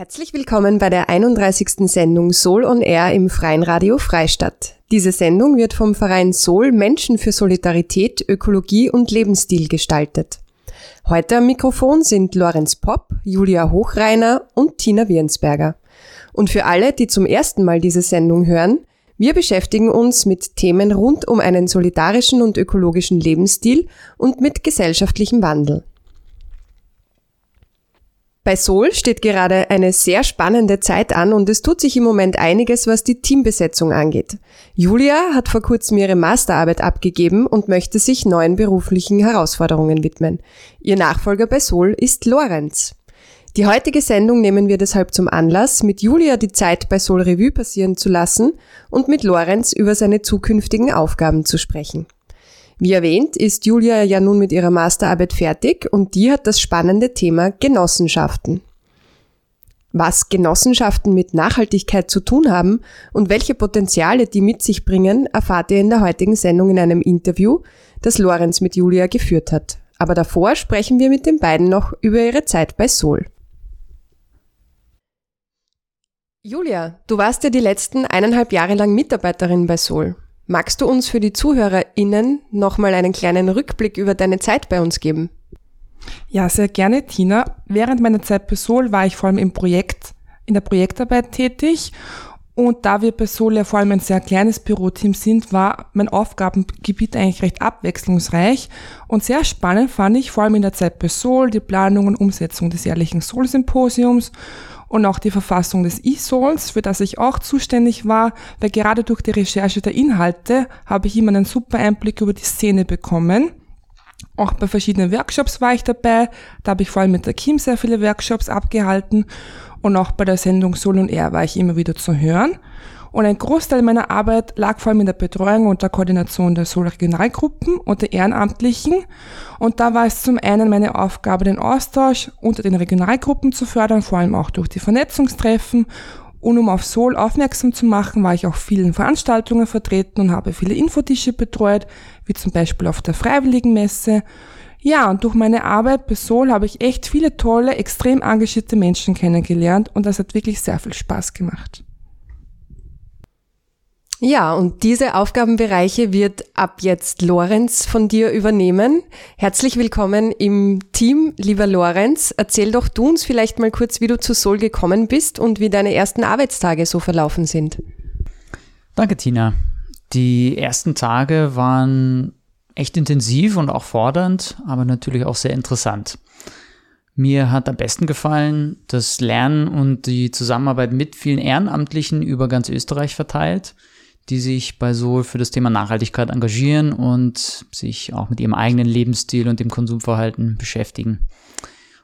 Herzlich willkommen bei der 31. Sendung Soul on Air im Freien Radio Freistadt. Diese Sendung wird vom Verein Soul Menschen für Solidarität, Ökologie und Lebensstil gestaltet. Heute am Mikrofon sind Lorenz Popp, Julia Hochreiner und Tina Wirnsberger. Und für alle, die zum ersten Mal diese Sendung hören, wir beschäftigen uns mit Themen rund um einen solidarischen und ökologischen Lebensstil und mit gesellschaftlichem Wandel. Bei Sol steht gerade eine sehr spannende Zeit an und es tut sich im Moment einiges, was die Teambesetzung angeht. Julia hat vor kurzem ihre Masterarbeit abgegeben und möchte sich neuen beruflichen Herausforderungen widmen. Ihr Nachfolger bei Sol ist Lorenz. Die heutige Sendung nehmen wir deshalb zum Anlass, mit Julia die Zeit bei Sol Revue passieren zu lassen und mit Lorenz über seine zukünftigen Aufgaben zu sprechen. Wie erwähnt, ist Julia ja nun mit ihrer Masterarbeit fertig und die hat das spannende Thema Genossenschaften. Was Genossenschaften mit Nachhaltigkeit zu tun haben und welche Potenziale die mit sich bringen, erfahrt ihr in der heutigen Sendung in einem Interview, das Lorenz mit Julia geführt hat. Aber davor sprechen wir mit den beiden noch über ihre Zeit bei Sol. Julia, du warst ja die letzten eineinhalb Jahre lang Mitarbeiterin bei Sol. Magst du uns für die ZuhörerInnen nochmal einen kleinen Rückblick über deine Zeit bei uns geben? Ja, sehr gerne, Tina. Während meiner Zeit bei Sol war ich vor allem im Projekt, in der Projektarbeit tätig. Und da wir bei Sol ja vor allem ein sehr kleines Büroteam sind, war mein Aufgabengebiet eigentlich recht abwechslungsreich. Und sehr spannend fand ich vor allem in der Zeit bei Sol die Planung und Umsetzung des jährlichen Sol-Symposiums und auch die Verfassung des E-Souls, für das ich auch zuständig war, weil gerade durch die Recherche der Inhalte habe ich immer einen super Einblick über die Szene bekommen. Auch bei verschiedenen Workshops war ich dabei. Da habe ich vor allem mit der Kim sehr viele Workshops abgehalten. Und auch bei der Sendung Soul und Air war ich immer wieder zu hören. Und ein Großteil meiner Arbeit lag vor allem in der Betreuung und der Koordination der Soul-Regionalgruppen und der Ehrenamtlichen. Und da war es zum einen meine Aufgabe, den Austausch unter den Regionalgruppen zu fördern, vor allem auch durch die Vernetzungstreffen. Und um auf Soul aufmerksam zu machen, war ich auch vielen Veranstaltungen vertreten und habe viele Infotische betreut, wie zum Beispiel auf der Freiwilligenmesse. Ja, und durch meine Arbeit bei Soul habe ich echt viele tolle, extrem engagierte Menschen kennengelernt und das hat wirklich sehr viel Spaß gemacht. Ja, und diese Aufgabenbereiche wird ab jetzt Lorenz von dir übernehmen. Herzlich willkommen im Team, lieber Lorenz. Erzähl doch du uns vielleicht mal kurz, wie du zu Sol gekommen bist und wie deine ersten Arbeitstage so verlaufen sind. Danke, Tina. Die ersten Tage waren echt intensiv und auch fordernd, aber natürlich auch sehr interessant. Mir hat am besten gefallen das Lernen und die Zusammenarbeit mit vielen Ehrenamtlichen über ganz Österreich verteilt die sich bei Sol für das Thema Nachhaltigkeit engagieren und sich auch mit ihrem eigenen Lebensstil und dem Konsumverhalten beschäftigen.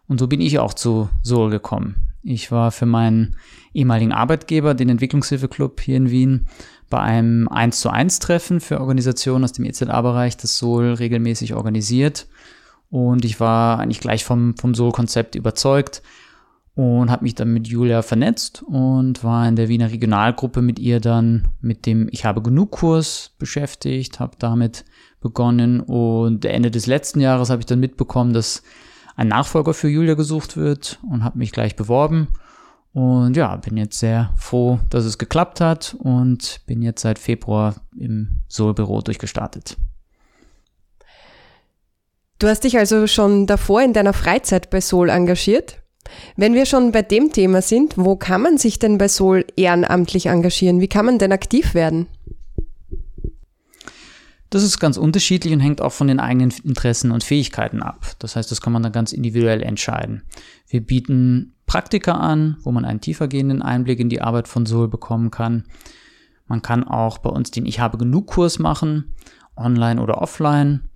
Und so bin ich auch zu Sol gekommen. Ich war für meinen ehemaligen Arbeitgeber, den Entwicklungshilfeclub hier in Wien, bei einem 1 zu 1 Treffen für Organisationen aus dem EZA-Bereich, das Sol regelmäßig organisiert. Und ich war eigentlich gleich vom, vom Sol-Konzept überzeugt und habe mich dann mit Julia vernetzt und war in der Wiener Regionalgruppe mit ihr dann mit dem Ich habe genug Kurs beschäftigt, habe damit begonnen und Ende des letzten Jahres habe ich dann mitbekommen, dass ein Nachfolger für Julia gesucht wird und habe mich gleich beworben und ja, bin jetzt sehr froh, dass es geklappt hat und bin jetzt seit Februar im Soul-Büro durchgestartet. Du hast dich also schon davor in deiner Freizeit bei Soul engagiert? Wenn wir schon bei dem Thema sind, wo kann man sich denn bei Sol ehrenamtlich engagieren? Wie kann man denn aktiv werden? Das ist ganz unterschiedlich und hängt auch von den eigenen Interessen und Fähigkeiten ab. Das heißt, das kann man dann ganz individuell entscheiden. Wir bieten Praktika an, wo man einen tiefergehenden Einblick in die Arbeit von Sol bekommen kann. Man kann auch bei uns den Ich habe genug Kurs machen, online oder offline.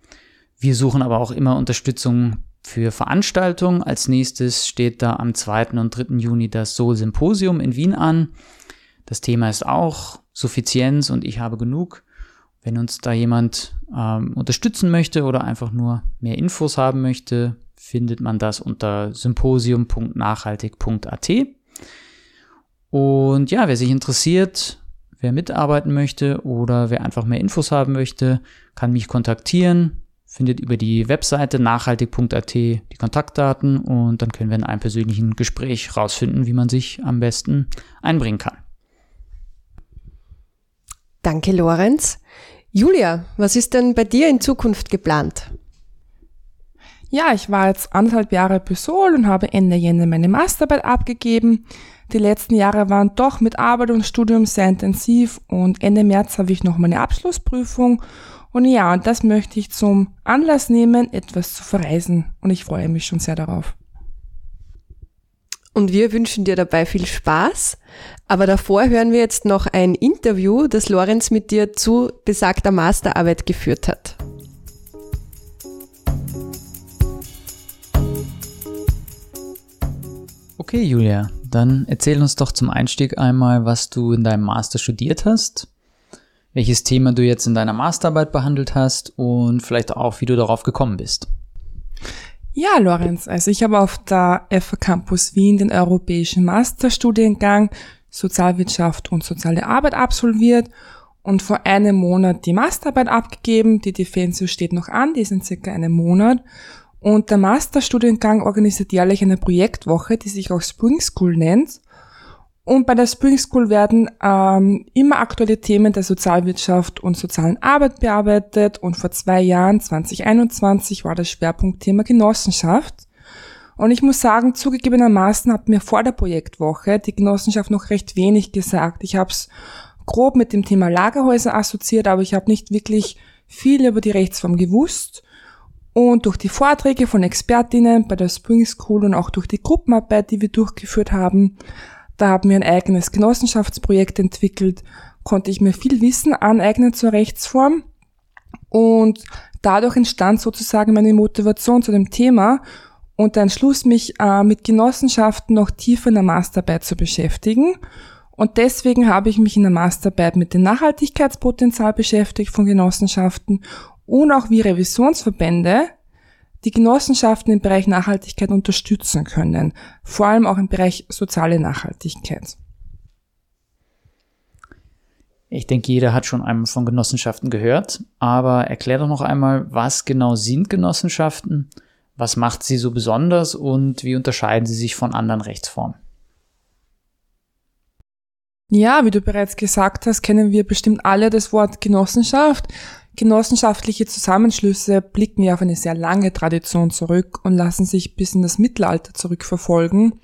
Wir suchen aber auch immer Unterstützung für Veranstaltungen. Als nächstes steht da am 2. und 3. Juni das Soul Symposium in Wien an. Das Thema ist auch Suffizienz und ich habe genug. Wenn uns da jemand ähm, unterstützen möchte oder einfach nur mehr Infos haben möchte, findet man das unter symposium.nachhaltig.at. Und ja, wer sich interessiert, wer mitarbeiten möchte oder wer einfach mehr Infos haben möchte, kann mich kontaktieren, findet über die Webseite nachhaltig.at die Kontaktdaten und dann können wir in einem persönlichen Gespräch rausfinden, wie man sich am besten einbringen kann. Danke, Lorenz. Julia, was ist denn bei dir in Zukunft geplant? Ja, ich war jetzt anderthalb Jahre bei Sol und habe Ende Jänner meine Masterarbeit abgegeben. Die letzten Jahre waren doch mit Arbeit und Studium sehr intensiv und Ende März habe ich noch meine Abschlussprüfung. Und ja, und das möchte ich zum Anlass nehmen, etwas zu verreisen. Und ich freue mich schon sehr darauf. Und wir wünschen dir dabei viel Spaß. Aber davor hören wir jetzt noch ein Interview, das Lorenz mit dir zu besagter Masterarbeit geführt hat. Okay, Julia, dann erzähl uns doch zum Einstieg einmal, was du in deinem Master studiert hast, welches Thema du jetzt in deiner Masterarbeit behandelt hast und vielleicht auch, wie du darauf gekommen bist. Ja, Lorenz, also ich habe auf der FA Campus Wien den europäischen Masterstudiengang Sozialwirtschaft und soziale Arbeit absolviert und vor einem Monat die Masterarbeit abgegeben. Die Defensio steht noch an, die ist in circa einem Monat. Und der Masterstudiengang organisiert jährlich eine Projektwoche, die sich auch Spring School nennt. Und bei der Spring School werden ähm, immer aktuelle Themen der Sozialwirtschaft und sozialen Arbeit bearbeitet. Und vor zwei Jahren, 2021, war das Schwerpunktthema Genossenschaft. Und ich muss sagen, zugegebenermaßen hat mir vor der Projektwoche die Genossenschaft noch recht wenig gesagt. Ich habe es grob mit dem Thema Lagerhäuser assoziiert, aber ich habe nicht wirklich viel über die Rechtsform gewusst. Und durch die Vorträge von Expertinnen bei der Spring School und auch durch die Gruppenarbeit, die wir durchgeführt haben, da haben wir ein eigenes Genossenschaftsprojekt entwickelt, konnte ich mir viel Wissen aneignen zur Rechtsform und dadurch entstand sozusagen meine Motivation zu dem Thema und der Entschluss, mich äh, mit Genossenschaften noch tiefer in der Masterarbeit zu beschäftigen. Und deswegen habe ich mich in der Masterarbeit mit dem Nachhaltigkeitspotenzial beschäftigt von Genossenschaften und auch wie Revisionsverbände die Genossenschaften im Bereich Nachhaltigkeit unterstützen können, vor allem auch im Bereich soziale Nachhaltigkeit. Ich denke, jeder hat schon einmal von Genossenschaften gehört, aber erklär doch noch einmal, was genau sind Genossenschaften, was macht sie so besonders und wie unterscheiden sie sich von anderen Rechtsformen? Ja, wie du bereits gesagt hast, kennen wir bestimmt alle das Wort Genossenschaft. Genossenschaftliche Zusammenschlüsse blicken ja auf eine sehr lange Tradition zurück und lassen sich bis in das Mittelalter zurückverfolgen.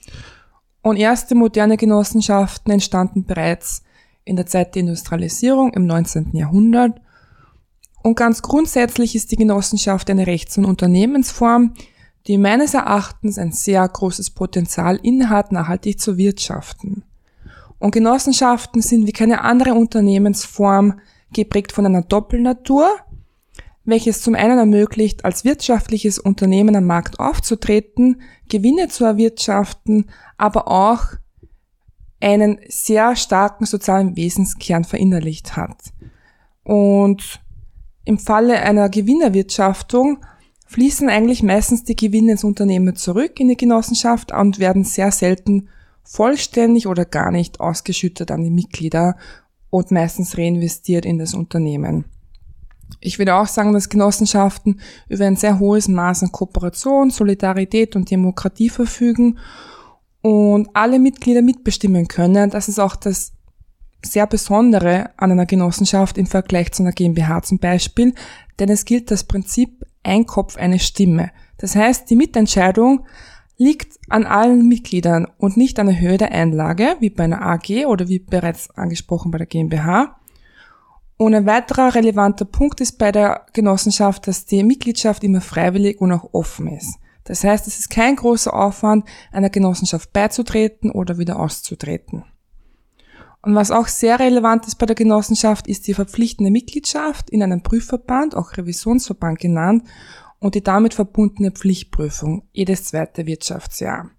Und erste moderne Genossenschaften entstanden bereits in der Zeit der Industrialisierung im 19. Jahrhundert. Und ganz grundsätzlich ist die Genossenschaft eine Rechts- und Unternehmensform, die meines Erachtens ein sehr großes Potenzial innehat, nachhaltig zu wirtschaften. Und Genossenschaften sind wie keine andere Unternehmensform geprägt von einer Doppelnatur, welches zum einen ermöglicht, als wirtschaftliches Unternehmen am Markt aufzutreten, Gewinne zu erwirtschaften, aber auch einen sehr starken sozialen Wesenskern verinnerlicht hat. Und im Falle einer Gewinnerwirtschaftung fließen eigentlich meistens die Gewinne ins Unternehmen zurück in die Genossenschaft und werden sehr selten vollständig oder gar nicht ausgeschüttet an die Mitglieder und meistens reinvestiert in das Unternehmen. Ich würde auch sagen, dass Genossenschaften über ein sehr hohes Maß an Kooperation, Solidarität und Demokratie verfügen und alle Mitglieder mitbestimmen können. Das ist auch das sehr Besondere an einer Genossenschaft im Vergleich zu einer GmbH zum Beispiel, denn es gilt das Prinzip ein Kopf, eine Stimme. Das heißt, die Mitentscheidung liegt an allen Mitgliedern und nicht an der Höhe der Einlage, wie bei einer AG oder wie bereits angesprochen bei der GmbH. Und ein weiterer relevanter Punkt ist bei der Genossenschaft, dass die Mitgliedschaft immer freiwillig und auch offen ist. Das heißt, es ist kein großer Aufwand, einer Genossenschaft beizutreten oder wieder auszutreten. Und was auch sehr relevant ist bei der Genossenschaft, ist die verpflichtende Mitgliedschaft in einem Prüfverband, auch Revisionsverband genannt, und die damit verbundene Pflichtprüfung jedes zweite Wirtschaftsjahr.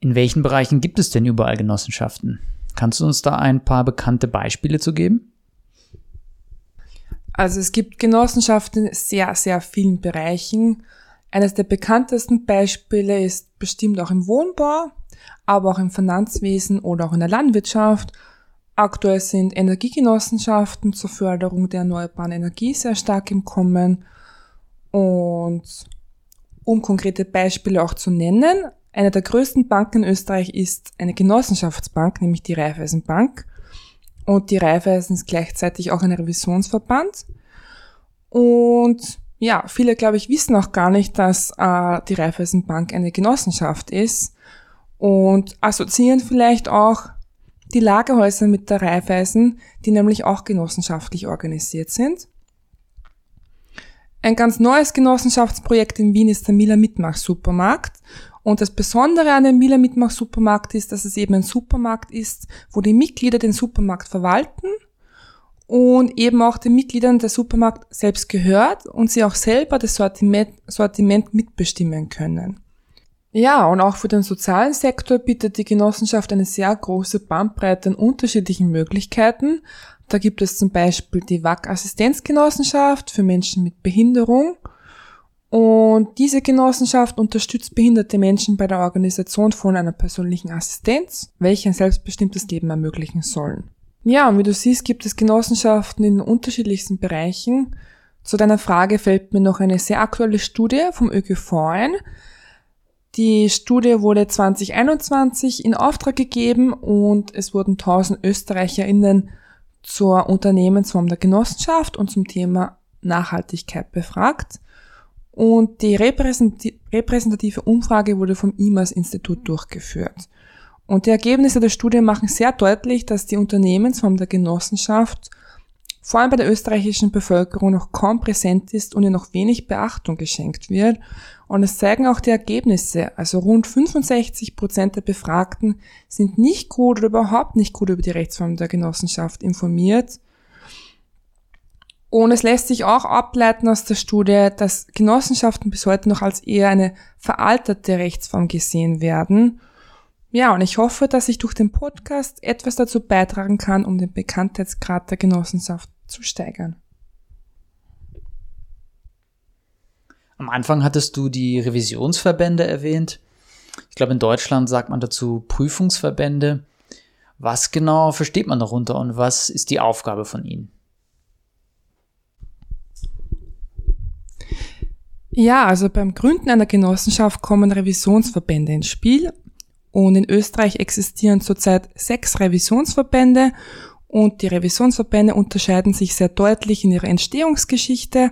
In welchen Bereichen gibt es denn überall Genossenschaften? Kannst du uns da ein paar bekannte Beispiele zu geben? Also es gibt Genossenschaften in sehr, sehr vielen Bereichen. Eines der bekanntesten Beispiele ist bestimmt auch im Wohnbau, aber auch im Finanzwesen oder auch in der Landwirtschaft. Aktuell sind Energiegenossenschaften zur Förderung der erneuerbaren Energie sehr stark im Kommen. Und um konkrete Beispiele auch zu nennen, eine der größten Banken in Österreich ist eine Genossenschaftsbank, nämlich die Raiffeisenbank. Und die Raiffeisen ist gleichzeitig auch ein Revisionsverband. Und ja, viele, glaube ich, wissen auch gar nicht, dass äh, die Raiffeisenbank eine Genossenschaft ist und assoziieren vielleicht auch die Lagerhäuser mit der Raiffeisen, die nämlich auch genossenschaftlich organisiert sind. Ein ganz neues Genossenschaftsprojekt in Wien ist der Miller Mitmach Supermarkt und das Besondere an dem Miller Mitmach Supermarkt ist, dass es eben ein Supermarkt ist, wo die Mitglieder den Supermarkt verwalten und eben auch den Mitgliedern der Supermarkt selbst gehört und sie auch selber das Sortiment, Sortiment mitbestimmen können. Ja, und auch für den sozialen Sektor bietet die Genossenschaft eine sehr große Bandbreite an unterschiedlichen Möglichkeiten. Da gibt es zum Beispiel die WAC-Assistenzgenossenschaft für Menschen mit Behinderung und diese Genossenschaft unterstützt behinderte Menschen bei der Organisation von einer persönlichen Assistenz, welche ein selbstbestimmtes Leben ermöglichen sollen. Ja, und wie du siehst, gibt es Genossenschaften in unterschiedlichsten Bereichen. Zu deiner Frage fällt mir noch eine sehr aktuelle Studie vom ÖGV ein. Die Studie wurde 2021 in Auftrag gegeben und es wurden 1000 ÖsterreicherInnen zur Unternehmensform der Genossenschaft und zum Thema Nachhaltigkeit befragt. Und die repräsentative Umfrage wurde vom IMAS-Institut durchgeführt. Und die Ergebnisse der Studie machen sehr deutlich, dass die Unternehmensform der Genossenschaft vor allem bei der österreichischen Bevölkerung noch kaum präsent ist und ihr noch wenig Beachtung geschenkt wird. Und es zeigen auch die Ergebnisse. Also rund 65 Prozent der Befragten sind nicht gut oder überhaupt nicht gut über die Rechtsform der Genossenschaft informiert. Und es lässt sich auch ableiten aus der Studie, dass Genossenschaften bis heute noch als eher eine veralterte Rechtsform gesehen werden. Ja, und ich hoffe, dass ich durch den Podcast etwas dazu beitragen kann, um den Bekanntheitsgrad der Genossenschaft zu steigern. Am Anfang hattest du die Revisionsverbände erwähnt. Ich glaube, in Deutschland sagt man dazu Prüfungsverbände. Was genau versteht man darunter und was ist die Aufgabe von ihnen? Ja, also beim Gründen einer Genossenschaft kommen Revisionsverbände ins Spiel und in Österreich existieren zurzeit sechs Revisionsverbände und die Revisionsverbände unterscheiden sich sehr deutlich in ihrer Entstehungsgeschichte,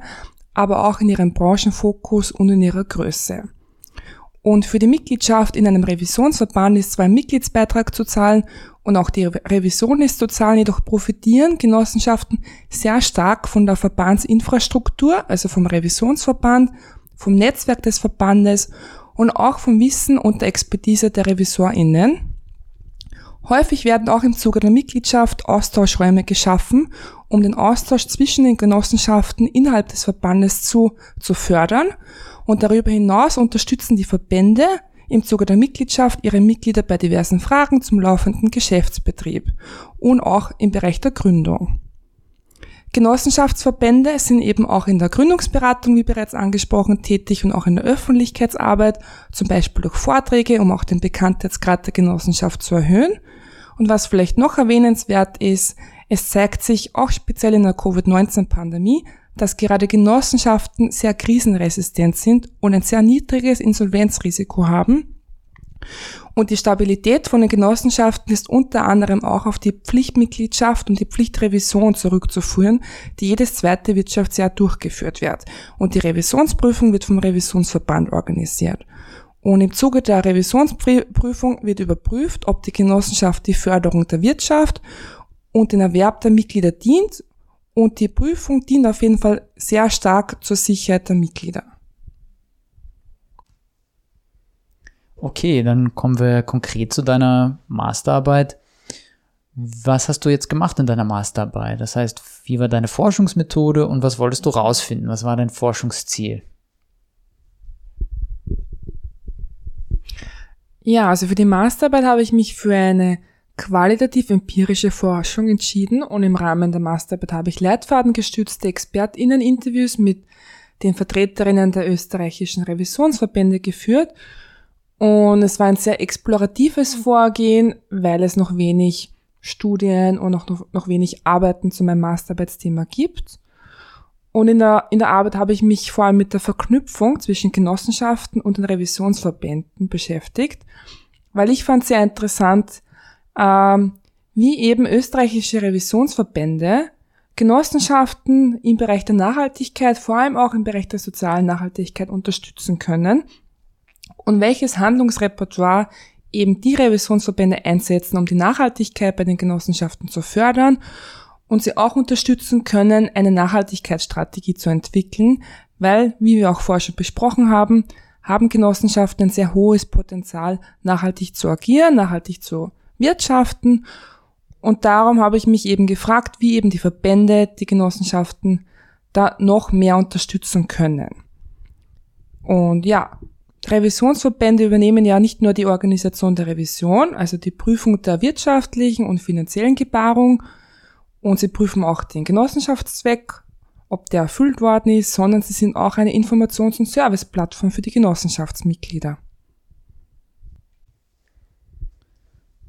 aber auch in ihrem Branchenfokus und in ihrer Größe. Und für die Mitgliedschaft in einem Revisionsverband ist zwar ein Mitgliedsbeitrag zu zahlen und auch die Revision ist zu zahlen, jedoch profitieren Genossenschaften sehr stark von der Verbandsinfrastruktur, also vom Revisionsverband, vom Netzwerk des Verbandes und auch vom Wissen und der Expertise der RevisorInnen. Häufig werden auch im Zuge der Mitgliedschaft Austauschräume geschaffen, um den Austausch zwischen den Genossenschaften innerhalb des Verbandes zu, zu fördern. Und darüber hinaus unterstützen die Verbände im Zuge der Mitgliedschaft ihre Mitglieder bei diversen Fragen zum laufenden Geschäftsbetrieb und auch im Bereich der Gründung. Genossenschaftsverbände sind eben auch in der Gründungsberatung, wie bereits angesprochen, tätig und auch in der Öffentlichkeitsarbeit, zum Beispiel durch Vorträge, um auch den Bekanntheitsgrad der Genossenschaft zu erhöhen. Und was vielleicht noch erwähnenswert ist, es zeigt sich auch speziell in der Covid-19-Pandemie, dass gerade Genossenschaften sehr krisenresistent sind und ein sehr niedriges Insolvenzrisiko haben. Und die Stabilität von den Genossenschaften ist unter anderem auch auf die Pflichtmitgliedschaft und die Pflichtrevision zurückzuführen, die jedes zweite Wirtschaftsjahr durchgeführt wird. Und die Revisionsprüfung wird vom Revisionsverband organisiert. Und im Zuge der Revisionsprüfung wird überprüft, ob die Genossenschaft die Förderung der Wirtschaft und den Erwerb der Mitglieder dient und die Prüfung dient auf jeden Fall sehr stark zur Sicherheit der Mitglieder. Okay, dann kommen wir konkret zu deiner Masterarbeit. Was hast du jetzt gemacht in deiner Masterarbeit? Das heißt, wie war deine Forschungsmethode und was wolltest du rausfinden? Was war dein Forschungsziel? Ja, also für die Masterarbeit habe ich mich für eine qualitativ-empirische Forschung entschieden und im Rahmen der Masterarbeit habe ich leitfadengestützte ExpertInnen-Interviews mit den Vertreterinnen der österreichischen Revisionsverbände geführt. Und es war ein sehr exploratives Vorgehen, weil es noch wenig Studien und auch noch, noch wenig Arbeiten zu meinem Masterarbeitsthema gibt. Und in der, in der Arbeit habe ich mich vor allem mit der Verknüpfung zwischen Genossenschaften und den Revisionsverbänden beschäftigt, weil ich fand sehr interessant, ähm, wie eben österreichische Revisionsverbände Genossenschaften im Bereich der Nachhaltigkeit, vor allem auch im Bereich der sozialen Nachhaltigkeit unterstützen können und welches Handlungsrepertoire eben die Revisionsverbände einsetzen, um die Nachhaltigkeit bei den Genossenschaften zu fördern und sie auch unterstützen können, eine Nachhaltigkeitsstrategie zu entwickeln, weil, wie wir auch vorher schon besprochen haben, haben Genossenschaften ein sehr hohes Potenzial, nachhaltig zu agieren, nachhaltig zu wirtschaften. Und darum habe ich mich eben gefragt, wie eben die Verbände, die Genossenschaften da noch mehr unterstützen können. Und ja, Revisionsverbände übernehmen ja nicht nur die Organisation der Revision, also die Prüfung der wirtschaftlichen und finanziellen Gebarung, und sie prüfen auch den Genossenschaftszweck, ob der erfüllt worden ist, sondern sie sind auch eine Informations- und Serviceplattform für die Genossenschaftsmitglieder.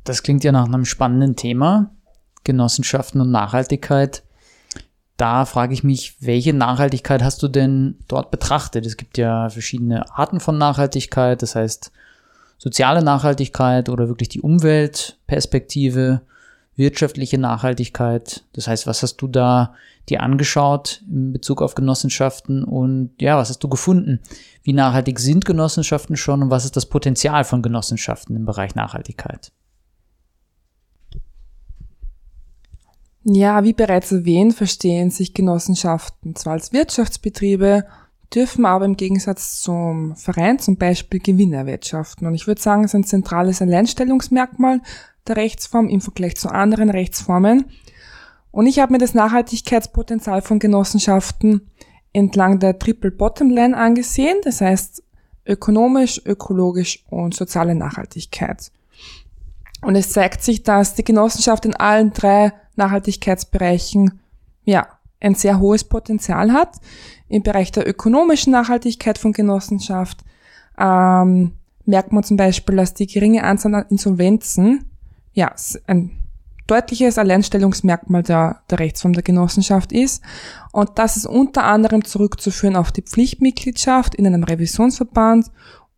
Das klingt ja nach einem spannenden Thema, Genossenschaften und Nachhaltigkeit. Da frage ich mich, welche Nachhaltigkeit hast du denn dort betrachtet? Es gibt ja verschiedene Arten von Nachhaltigkeit, das heißt soziale Nachhaltigkeit oder wirklich die Umweltperspektive wirtschaftliche Nachhaltigkeit. Das heißt, was hast du da dir angeschaut in Bezug auf Genossenschaften und ja, was hast du gefunden? Wie nachhaltig sind Genossenschaften schon und was ist das Potenzial von Genossenschaften im Bereich Nachhaltigkeit? Ja, wie bereits erwähnt, verstehen sich Genossenschaften zwar als Wirtschaftsbetriebe, dürfen aber im Gegensatz zum Verein zum Beispiel Gewinne erwirtschaften. Und ich würde sagen, es ist ein zentrales Alleinstellungsmerkmal, der Rechtsform im Vergleich zu anderen Rechtsformen. Und ich habe mir das Nachhaltigkeitspotenzial von Genossenschaften entlang der Triple Bottom Line angesehen, das heißt ökonomisch, ökologisch und soziale Nachhaltigkeit. Und es zeigt sich, dass die Genossenschaft in allen drei Nachhaltigkeitsbereichen ja ein sehr hohes Potenzial hat. Im Bereich der ökonomischen Nachhaltigkeit von Genossenschaft ähm, merkt man zum Beispiel, dass die geringe Anzahl an Insolvenzen ja, ein deutliches Alleinstellungsmerkmal der, der Rechtsform der Genossenschaft ist. Und das ist unter anderem zurückzuführen auf die Pflichtmitgliedschaft in einem Revisionsverband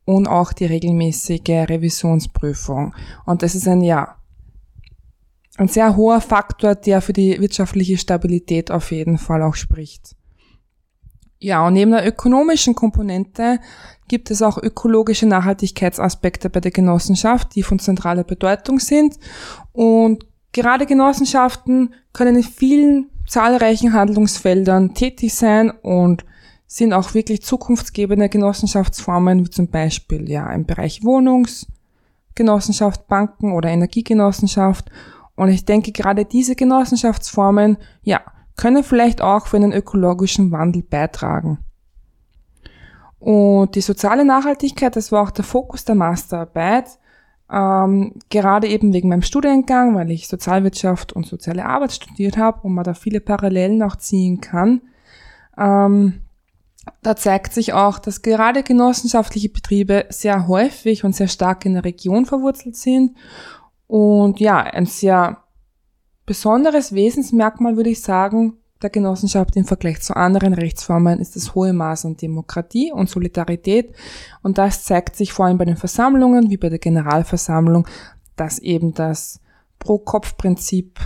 und auch die regelmäßige Revisionsprüfung. Und das ist ein, ja, ein sehr hoher Faktor, der für die wirtschaftliche Stabilität auf jeden Fall auch spricht. Ja, und neben der ökonomischen Komponente gibt es auch ökologische Nachhaltigkeitsaspekte bei der Genossenschaft, die von zentraler Bedeutung sind. Und gerade Genossenschaften können in vielen zahlreichen Handlungsfeldern tätig sein und sind auch wirklich zukunftsgebende Genossenschaftsformen, wie zum Beispiel ja im Bereich Wohnungsgenossenschaft, Banken oder Energiegenossenschaft. Und ich denke, gerade diese Genossenschaftsformen, ja, können vielleicht auch für einen ökologischen Wandel beitragen. Und die soziale Nachhaltigkeit, das war auch der Fokus der Masterarbeit, ähm, gerade eben wegen meinem Studiengang, weil ich Sozialwirtschaft und soziale Arbeit studiert habe und man da viele Parallelen auch ziehen kann. Ähm, da zeigt sich auch, dass gerade genossenschaftliche Betriebe sehr häufig und sehr stark in der Region verwurzelt sind und ja, ein sehr Besonderes Wesensmerkmal würde ich sagen, der Genossenschaft im Vergleich zu anderen Rechtsformen ist das hohe Maß an Demokratie und Solidarität und das zeigt sich vor allem bei den Versammlungen wie bei der Generalversammlung, dass eben das Pro-Kopf-Prinzip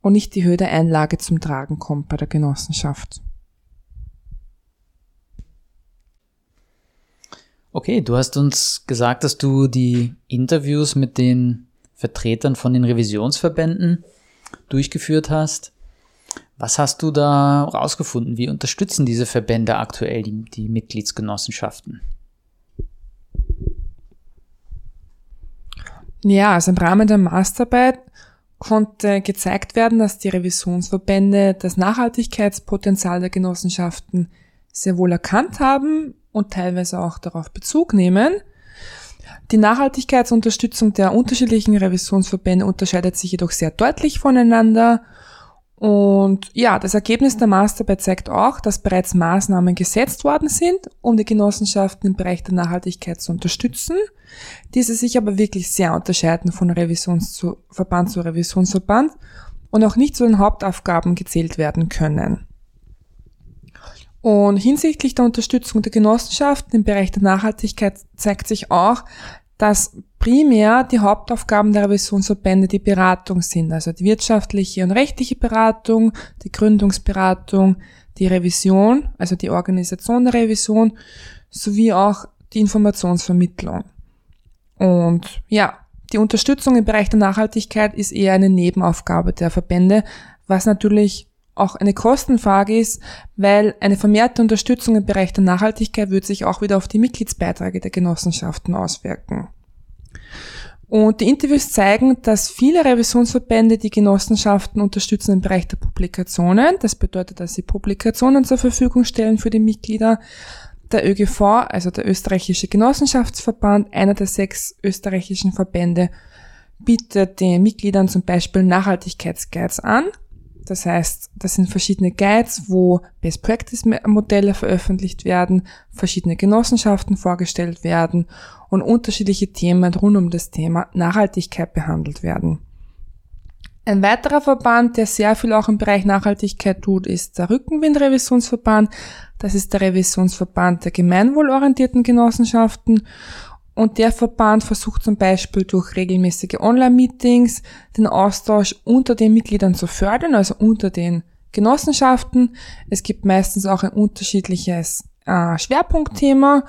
und nicht die Höhe der Einlage zum Tragen kommt bei der Genossenschaft. Okay, du hast uns gesagt, dass du die Interviews mit den Vertretern von den Revisionsverbänden durchgeführt hast. Was hast du da rausgefunden? Wie unterstützen diese Verbände aktuell die, die Mitgliedsgenossenschaften? Ja, also im Rahmen der Masterarbeit konnte gezeigt werden, dass die Revisionsverbände das Nachhaltigkeitspotenzial der Genossenschaften sehr wohl erkannt haben und teilweise auch darauf Bezug nehmen. Die Nachhaltigkeitsunterstützung der unterschiedlichen Revisionsverbände unterscheidet sich jedoch sehr deutlich voneinander. Und ja, das Ergebnis der Masterarbeit zeigt auch, dass bereits Maßnahmen gesetzt worden sind, um die Genossenschaften im Bereich der Nachhaltigkeit zu unterstützen. Diese sich aber wirklich sehr unterscheiden von Revisionsverband zu Revisionsverband und auch nicht zu den Hauptaufgaben gezählt werden können. Und hinsichtlich der Unterstützung der Genossenschaften im Bereich der Nachhaltigkeit zeigt sich auch, dass primär die Hauptaufgaben der Revisionsverbände die Beratung sind, also die wirtschaftliche und rechtliche Beratung, die Gründungsberatung, die Revision, also die Organisation der Revision, sowie auch die Informationsvermittlung. Und ja, die Unterstützung im Bereich der Nachhaltigkeit ist eher eine Nebenaufgabe der Verbände, was natürlich auch eine Kostenfrage ist, weil eine vermehrte Unterstützung im Bereich der Nachhaltigkeit wird sich auch wieder auf die Mitgliedsbeiträge der Genossenschaften auswirken. Und die Interviews zeigen, dass viele Revisionsverbände die Genossenschaften unterstützen im Bereich der Publikationen. Das bedeutet, dass sie Publikationen zur Verfügung stellen für die Mitglieder. Der ÖGV, also der österreichische Genossenschaftsverband, einer der sechs österreichischen Verbände, bietet den Mitgliedern zum Beispiel Nachhaltigkeitsguides an. Das heißt, das sind verschiedene Guides, wo Best Practice Modelle veröffentlicht werden, verschiedene Genossenschaften vorgestellt werden und unterschiedliche Themen rund um das Thema Nachhaltigkeit behandelt werden. Ein weiterer Verband, der sehr viel auch im Bereich Nachhaltigkeit tut, ist der Rückenwind-Revisionsverband. Das ist der Revisionsverband der gemeinwohlorientierten Genossenschaften und der Verband versucht zum Beispiel durch regelmäßige Online-Meetings den Austausch unter den Mitgliedern zu fördern, also unter den Genossenschaften. Es gibt meistens auch ein unterschiedliches äh, Schwerpunktthema,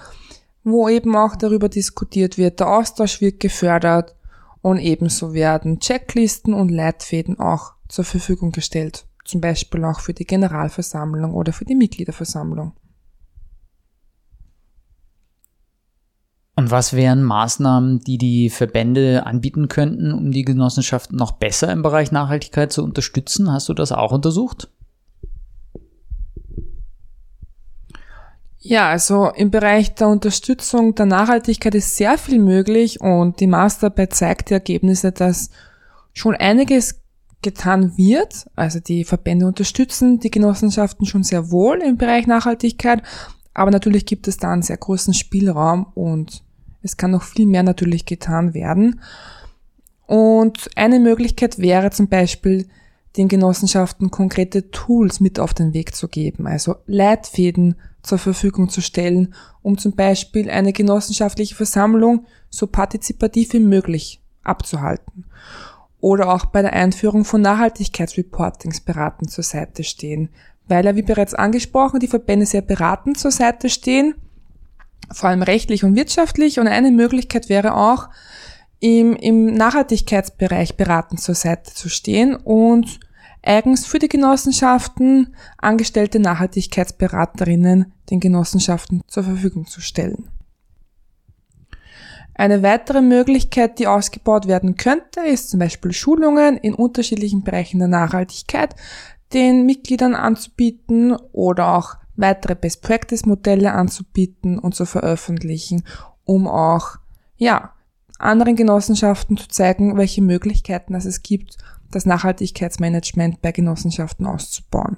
wo eben auch darüber diskutiert wird. Der Austausch wird gefördert und ebenso werden Checklisten und Leitfäden auch zur Verfügung gestellt. Zum Beispiel auch für die Generalversammlung oder für die Mitgliederversammlung. Und was wären Maßnahmen, die die Verbände anbieten könnten, um die Genossenschaften noch besser im Bereich Nachhaltigkeit zu unterstützen? Hast du das auch untersucht? Ja, also im Bereich der Unterstützung der Nachhaltigkeit ist sehr viel möglich und die Masterarbeit zeigt die Ergebnisse, dass schon einiges getan wird. Also die Verbände unterstützen die Genossenschaften schon sehr wohl im Bereich Nachhaltigkeit, aber natürlich gibt es da einen sehr großen Spielraum und es kann noch viel mehr natürlich getan werden. Und eine Möglichkeit wäre zum Beispiel, den Genossenschaften konkrete Tools mit auf den Weg zu geben, also Leitfäden zur Verfügung zu stellen, um zum Beispiel eine genossenschaftliche Versammlung so partizipativ wie möglich abzuhalten. Oder auch bei der Einführung von Nachhaltigkeitsreportings beratend zur Seite stehen, weil ja, wie bereits angesprochen, die Verbände sehr beratend zur Seite stehen vor allem rechtlich und wirtschaftlich. Und eine Möglichkeit wäre auch, im, im Nachhaltigkeitsbereich beratend zur Seite zu stehen und eigens für die Genossenschaften angestellte Nachhaltigkeitsberaterinnen den Genossenschaften zur Verfügung zu stellen. Eine weitere Möglichkeit, die ausgebaut werden könnte, ist zum Beispiel Schulungen in unterschiedlichen Bereichen der Nachhaltigkeit den Mitgliedern anzubieten oder auch weitere Best Practice Modelle anzubieten und zu veröffentlichen, um auch, ja, anderen Genossenschaften zu zeigen, welche Möglichkeiten es gibt, das Nachhaltigkeitsmanagement bei Genossenschaften auszubauen.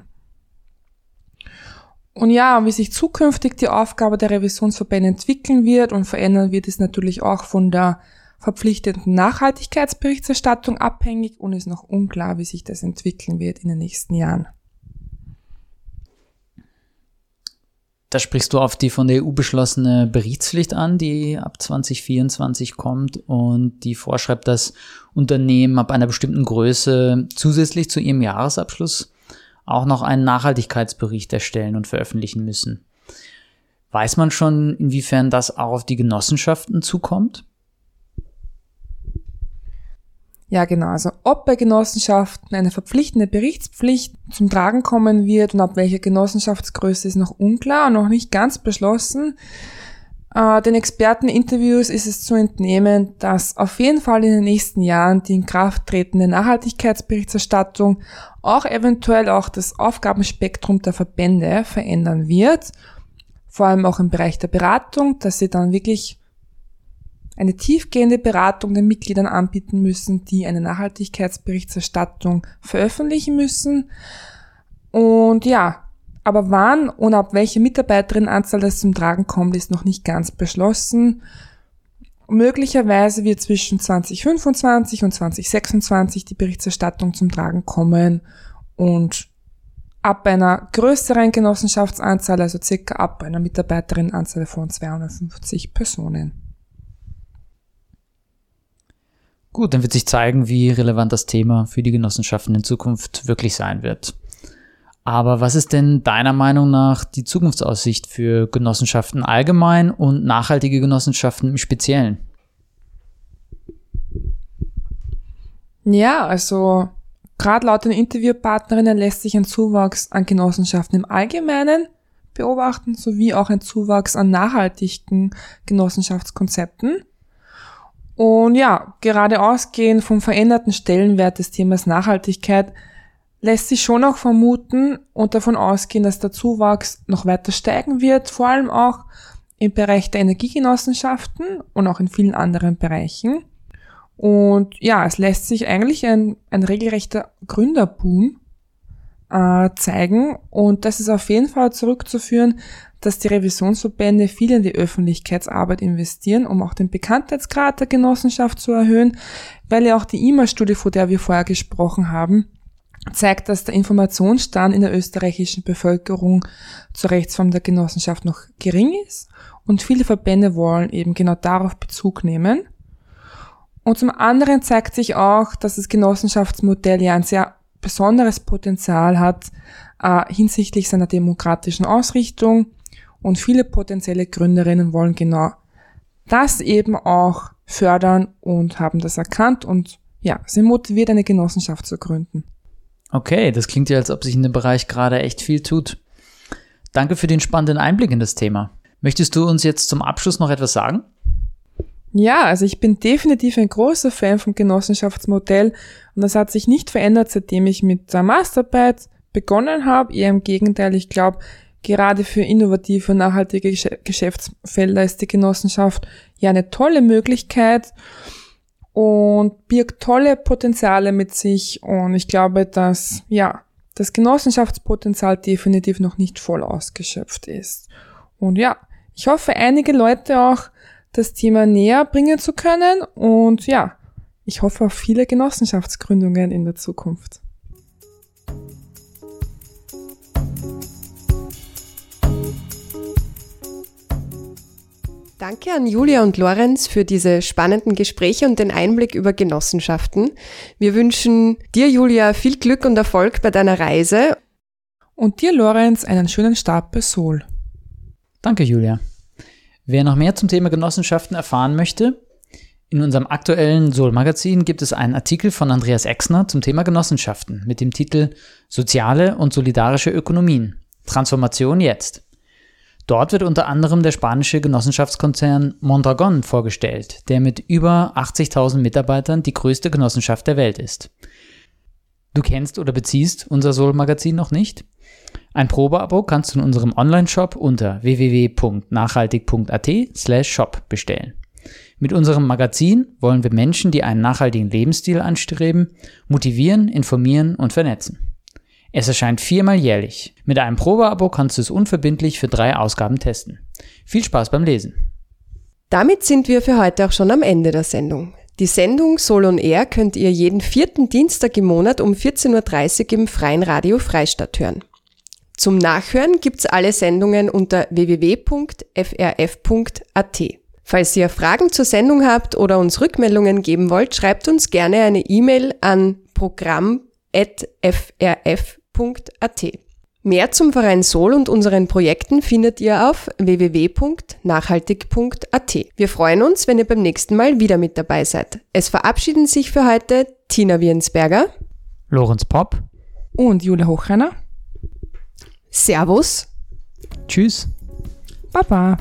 Und ja, wie sich zukünftig die Aufgabe der Revisionsverbände entwickeln wird und verändern wird, ist natürlich auch von der verpflichtenden Nachhaltigkeitsberichterstattung abhängig und ist noch unklar, wie sich das entwickeln wird in den nächsten Jahren. Da sprichst du auf die von der EU beschlossene Berichtspflicht an, die ab 2024 kommt und die vorschreibt, dass Unternehmen ab einer bestimmten Größe zusätzlich zu ihrem Jahresabschluss auch noch einen Nachhaltigkeitsbericht erstellen und veröffentlichen müssen. Weiß man schon, inwiefern das auch auf die Genossenschaften zukommt? Ja, genau. Also ob bei Genossenschaften eine verpflichtende Berichtspflicht zum Tragen kommen wird und ab welcher Genossenschaftsgröße ist noch unklar und noch nicht ganz beschlossen. Äh, den Experteninterviews ist es zu entnehmen, dass auf jeden Fall in den nächsten Jahren die in Kraft tretende Nachhaltigkeitsberichterstattung auch eventuell auch das Aufgabenspektrum der Verbände verändern wird. Vor allem auch im Bereich der Beratung, dass sie dann wirklich eine tiefgehende Beratung den Mitgliedern anbieten müssen, die eine Nachhaltigkeitsberichterstattung veröffentlichen müssen. Und ja, aber wann und ab welche Mitarbeiterinnenanzahl das zum Tragen kommt, ist noch nicht ganz beschlossen. Möglicherweise wird zwischen 2025 und 2026 die Berichterstattung zum Tragen kommen und ab einer größeren Genossenschaftsanzahl, also circa ab einer Mitarbeiterinnenanzahl von 250 Personen. Gut, dann wird sich zeigen, wie relevant das Thema für die Genossenschaften in Zukunft wirklich sein wird. Aber was ist denn deiner Meinung nach die Zukunftsaussicht für Genossenschaften allgemein und nachhaltige Genossenschaften im Speziellen? Ja, also gerade laut den Interviewpartnerinnen lässt sich ein Zuwachs an Genossenschaften im Allgemeinen beobachten, sowie auch ein Zuwachs an nachhaltigen Genossenschaftskonzepten. Und ja, gerade ausgehend vom veränderten Stellenwert des Themas Nachhaltigkeit lässt sich schon auch vermuten und davon ausgehen, dass der Zuwachs noch weiter steigen wird, vor allem auch im Bereich der Energiegenossenschaften und auch in vielen anderen Bereichen. Und ja, es lässt sich eigentlich ein, ein regelrechter Gründerboom äh, zeigen und das ist auf jeden Fall zurückzuführen, dass die Revisionsverbände viel in die Öffentlichkeitsarbeit investieren, um auch den Bekanntheitsgrad der Genossenschaft zu erhöhen, weil ja auch die IMA-Studie, von der wir vorher gesprochen haben, zeigt, dass der Informationsstand in der österreichischen Bevölkerung zur Rechtsform der Genossenschaft noch gering ist und viele Verbände wollen eben genau darauf Bezug nehmen. Und zum anderen zeigt sich auch, dass das Genossenschaftsmodell ja ein sehr besonderes Potenzial hat äh, hinsichtlich seiner demokratischen Ausrichtung und viele potenzielle Gründerinnen wollen genau das eben auch fördern und haben das erkannt und ja, sind motiviert, eine Genossenschaft zu gründen. Okay, das klingt ja, als ob sich in dem Bereich gerade echt viel tut. Danke für den spannenden Einblick in das Thema. Möchtest du uns jetzt zum Abschluss noch etwas sagen? Ja, also ich bin definitiv ein großer Fan vom Genossenschaftsmodell und das hat sich nicht verändert, seitdem ich mit der Masterarbeit begonnen habe. Eher im Gegenteil, ich glaube, gerade für innovative und nachhaltige Geschäftsfelder ist die Genossenschaft ja eine tolle Möglichkeit und birgt tolle Potenziale mit sich und ich glaube, dass ja, das Genossenschaftspotenzial definitiv noch nicht voll ausgeschöpft ist. Und ja, ich hoffe, einige Leute auch das Thema näher bringen zu können und ja, ich hoffe auf viele Genossenschaftsgründungen in der Zukunft. Danke an Julia und Lorenz für diese spannenden Gespräche und den Einblick über Genossenschaften. Wir wünschen dir, Julia, viel Glück und Erfolg bei deiner Reise. Und dir, Lorenz, einen schönen Start bei Sol. Danke, Julia. Wer noch mehr zum Thema Genossenschaften erfahren möchte, in unserem aktuellen Sol-Magazin gibt es einen Artikel von Andreas Exner zum Thema Genossenschaften mit dem Titel Soziale und solidarische Ökonomien. Transformation jetzt. Dort wird unter anderem der spanische Genossenschaftskonzern Mondragon vorgestellt, der mit über 80.000 Mitarbeitern die größte Genossenschaft der Welt ist. Du kennst oder beziehst unser Soul-Magazin noch nicht? Ein Probeabo kannst du in unserem Online-Shop unter www.nachhaltig.at/shop bestellen. Mit unserem Magazin wollen wir Menschen, die einen nachhaltigen Lebensstil anstreben, motivieren, informieren und vernetzen. Es erscheint viermal jährlich. Mit einem Probeabo kannst du es unverbindlich für drei Ausgaben testen. Viel Spaß beim Lesen. Damit sind wir für heute auch schon am Ende der Sendung. Die Sendung Sol on Air könnt ihr jeden vierten Dienstag im Monat um 14.30 Uhr im Freien Radio Freistadt hören. Zum Nachhören gibt's alle Sendungen unter www.frf.at. Falls ihr Fragen zur Sendung habt oder uns Rückmeldungen geben wollt, schreibt uns gerne eine E-Mail an programm.frf.at. Mehr zum Verein Sol und unseren Projekten findet ihr auf www.nachhaltig.at. Wir freuen uns, wenn ihr beim nächsten Mal wieder mit dabei seid. Es verabschieden sich für heute Tina Wiensberger, Lorenz Popp und Julia Hochreiner. Servus. Tschüss. Baba.